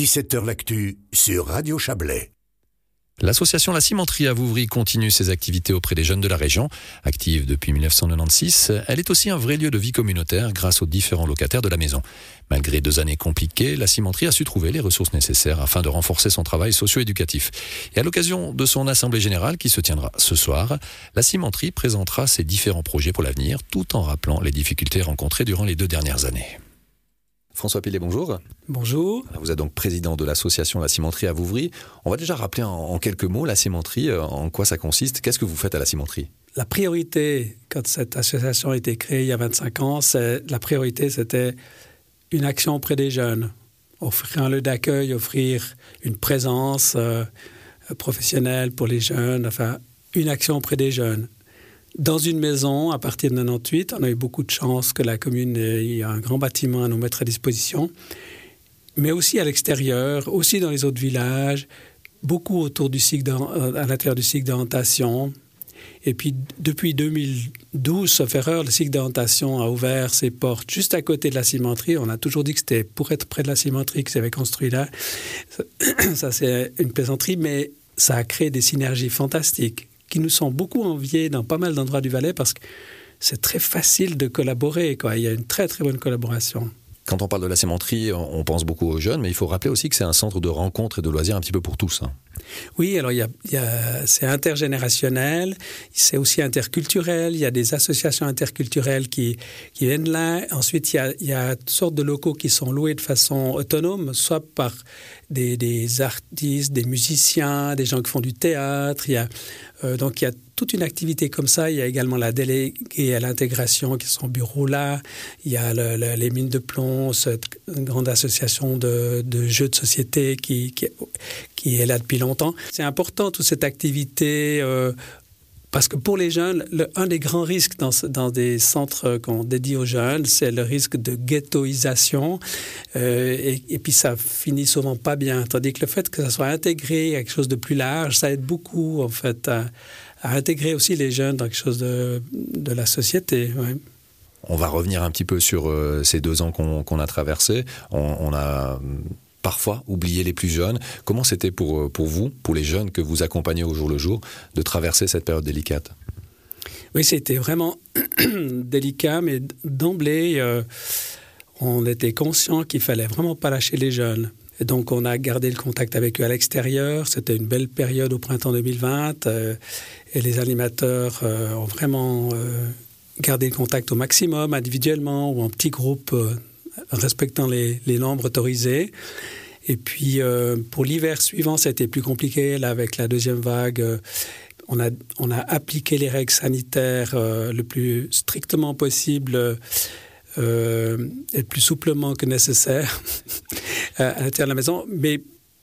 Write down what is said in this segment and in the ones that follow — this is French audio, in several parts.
17h L'actu sur Radio Chablais. L'association La Cimenterie à Vouvry continue ses activités auprès des jeunes de la région. Active depuis 1996, elle est aussi un vrai lieu de vie communautaire grâce aux différents locataires de la maison. Malgré deux années compliquées, la cimenterie a su trouver les ressources nécessaires afin de renforcer son travail socio-éducatif. Et à l'occasion de son assemblée générale qui se tiendra ce soir, la cimenterie présentera ses différents projets pour l'avenir tout en rappelant les difficultés rencontrées durant les deux dernières années. François Pilet, bonjour. Bonjour. Vous êtes donc président de l'association La Cimenterie à Vouvry. On va déjà rappeler en, quelques mots la cimenterie, euh, en quoi ça consiste. Qu'est-ce que vous faites à la cimenterie? La priorité, quand cette association a été créée il y a 25 ans, la priorité c'était une action auprès des jeunes. Offrir un lieu d'accueil, offrir une présence euh, professionnelle pour les jeunes, enfin une action auprès des jeunes dans une maison à partir de 98. On a eu beaucoup de chance que la commune ait un grand bâtiment à nous mettre à disposition, mais aussi à l'extérieur, aussi dans les autres villages, beaucoup autour du cycle euh, à l'intérieur du cycle d'orientation. Et puis, depuis 2012, sauf erreur, le cycle d'orientation a ouvert ses portes juste à côté de la cimenterie. On a toujours dit que c'était pour être près de la cimenterie que avait construit là. Ça, c'est une plaisanterie, mais ça a créé des synergies fantastiques qui nous sont beaucoup enviés dans pas mal d'endroits du Valais parce que c'est très facile de collaborer. Quoi. Il y a une très très bonne collaboration. Quand on parle de la cimenterie, on pense beaucoup aux jeunes, mais il faut rappeler aussi que c'est un centre de rencontres et de loisirs un petit peu pour tous. Hein. Oui, alors c'est intergénérationnel, c'est aussi interculturel, il y a des associations interculturelles qui, viennent là. Ensuite, il y, a, toutes sortes de locaux qui sont loués de façon autonome, soit par des, artistes, des musiciens, des gens qui font du théâtre. Euh, donc il y a toute une activité comme ça. Il y a également la déléguée à l'intégration qui est son bureau là. Il y a les mines de plomb, cette grande association de, de jeux de société qui, qui, qui, est là depuis longtemps. C'est important toute cette activité. Euh, parce que pour les jeunes, un des grands risques dans, des centres qu'on dédie aux jeunes, c'est le risque de ghettoisation. Euh, et, puis ça finit souvent pas bien. Tandis que le fait que ça soit intégré à quelque chose de plus large, ça aide beaucoup en fait à, intégrer aussi les jeunes dans quelque chose de, la société. On va revenir un petit peu sur euh, ces deux ans qu'on qu a traversés. On a parfois oublié les plus jeunes. Comment c'était pour, euh, pour vous, pour les jeunes que vous accompagnez au jour le jour, de traverser cette période délicate? Oui, c'était vraiment délicat, mais d'emblée, euh, on était conscient qu'il fallait vraiment pas lâcher les jeunes. Et donc, on a gardé le contact avec eux à l'extérieur. C'était une belle période au printemps 2020. Euh, et les animateurs ont vraiment gardé le contact au maximum, individuellement ou en petits groupes, respectant les, nombres autorisés. Et puis, euh, pour l'hiver suivant, été plus compliqué. Là, avec la deuxième vague, euh, on, a, on a appliqué les règles sanitaires euh, le plus strictement possible et plus souplement que nécessaire à l'intérieur de la maison, mais,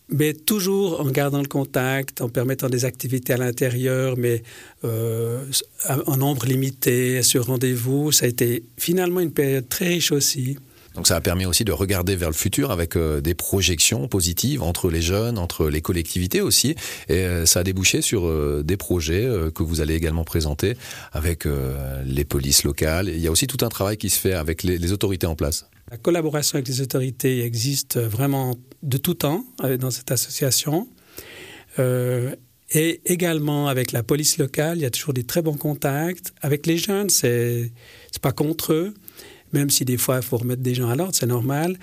mais toujours en gardant le contact, en permettant des activités à l'intérieur, mais en nombre limité, sur rendez-vous. Ça a été finalement une période très riche aussi. Donc ça a permis aussi de regarder vers le futur avec euh, des projections positives entre les jeunes, entre les collectivités aussi. Et euh, ça a débouché sur euh, des projets que vous allez également présenter avec les polices locales. Il y a aussi tout un travail qui se fait avec les, autorités en place. La collaboration avec les autorités existe vraiment de tout temps dans cette association. Et également avec la police locale, il y a toujours des très bons contacts. Avec les jeunes, c'est pas contre eux même si des fois il faut remettre des gens à l'ordre, c'est normal.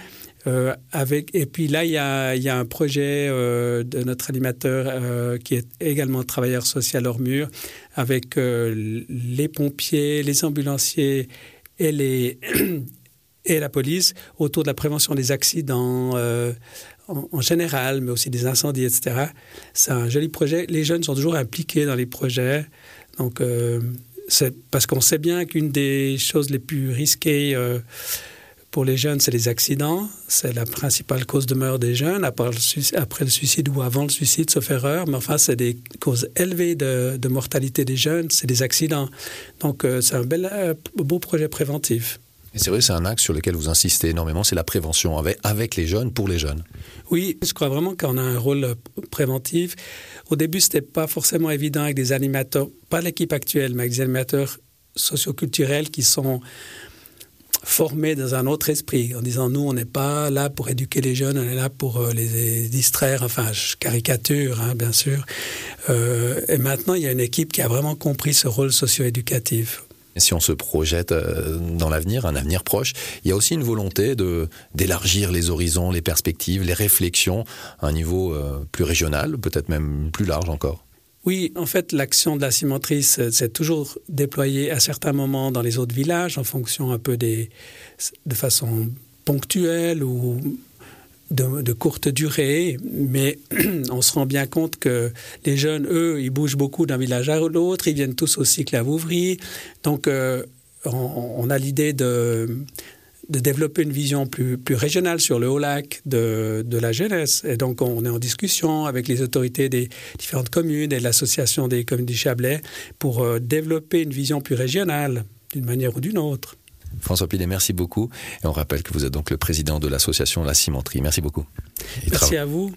Euh, avec, et puis là, il y a, un projet euh, de notre animateur euh, qui est également travailleur social hors mur, avec les pompiers, les ambulanciers et, la police autour de la prévention des accidents en, en général, mais aussi des incendies, etc. C'est un joli projet. Les jeunes sont toujours impliqués dans les projets. Donc, parce qu'on sait bien qu'une des choses les plus risquées euh, pour les jeunes, c'est les accidents. C'est la principale cause de meurtre des jeunes, après le, suicide ou avant le suicide, sauf erreur. Mais enfin, c'est des causes élevées de, de mortalité des jeunes, c'est des accidents. Donc, euh, c'est un bel, euh, beau projet préventif. C'est vrai, c'est un axe sur lequel vous insistez énormément, c'est la prévention avec, les jeunes, pour les jeunes. Oui, je crois vraiment qu'on a un rôle préventif. Au début, ce n'était pas forcément évident avec des animateurs, pas l'équipe actuelle, mais avec des animateurs socioculturels qui sont formés dans un autre esprit, en disant nous, on n'est pas là pour éduquer les jeunes, on est là pour euh, les distraire, enfin, je caricature, hein, bien sûr. Euh, et maintenant, il y a une équipe qui a vraiment compris ce rôle socio-éducatif. Si on se projette euh, dans l'avenir, un avenir proche, il y a aussi une volonté de d'élargir les horizons, les perspectives, les réflexions à un niveau plus régional, peut-être même plus large encore. Oui, en fait, l'action de la cimentrice s'est toujours déployée à certains moments dans les autres villages, en fonction un peu des, de façon ponctuelle ou de, courte durée, mais on se rend bien compte que les jeunes, eux, ils bougent beaucoup d'un village à l'autre, ils viennent tous au cycle à Vouvry, donc euh, on, on, a l'idée de de développer une vision plus, plus régionale sur le Haut-Lac de, de, la jeunesse. Et donc, on est en discussion avec les autorités des différentes communes et de l'association des communes du Chablais pour euh, développer une vision plus régionale, d'une manière ou d'une autre. François Pilet, merci beaucoup. Et on rappelle que vous êtes donc le président de l'association La Cimenterie. Merci beaucoup. Et merci à vous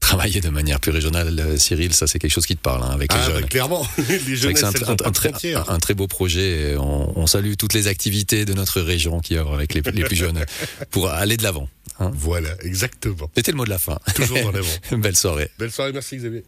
travailler de manière plus régionale, euh, Cyril, ça c'est quelque chose qui te parle hein, avec les ah, jeunes. clairement, les jeunes, c'est un, un, un, très, un, très beau projet. On, on, salue toutes les activités de notre région qui œuvrent avec les, les plus jeunes pour aller de l'avant. Hein. Voilà, exactement. C'était le mot de la fin. Toujours en avant. Belle soirée. Belle soirée, merci Xavier.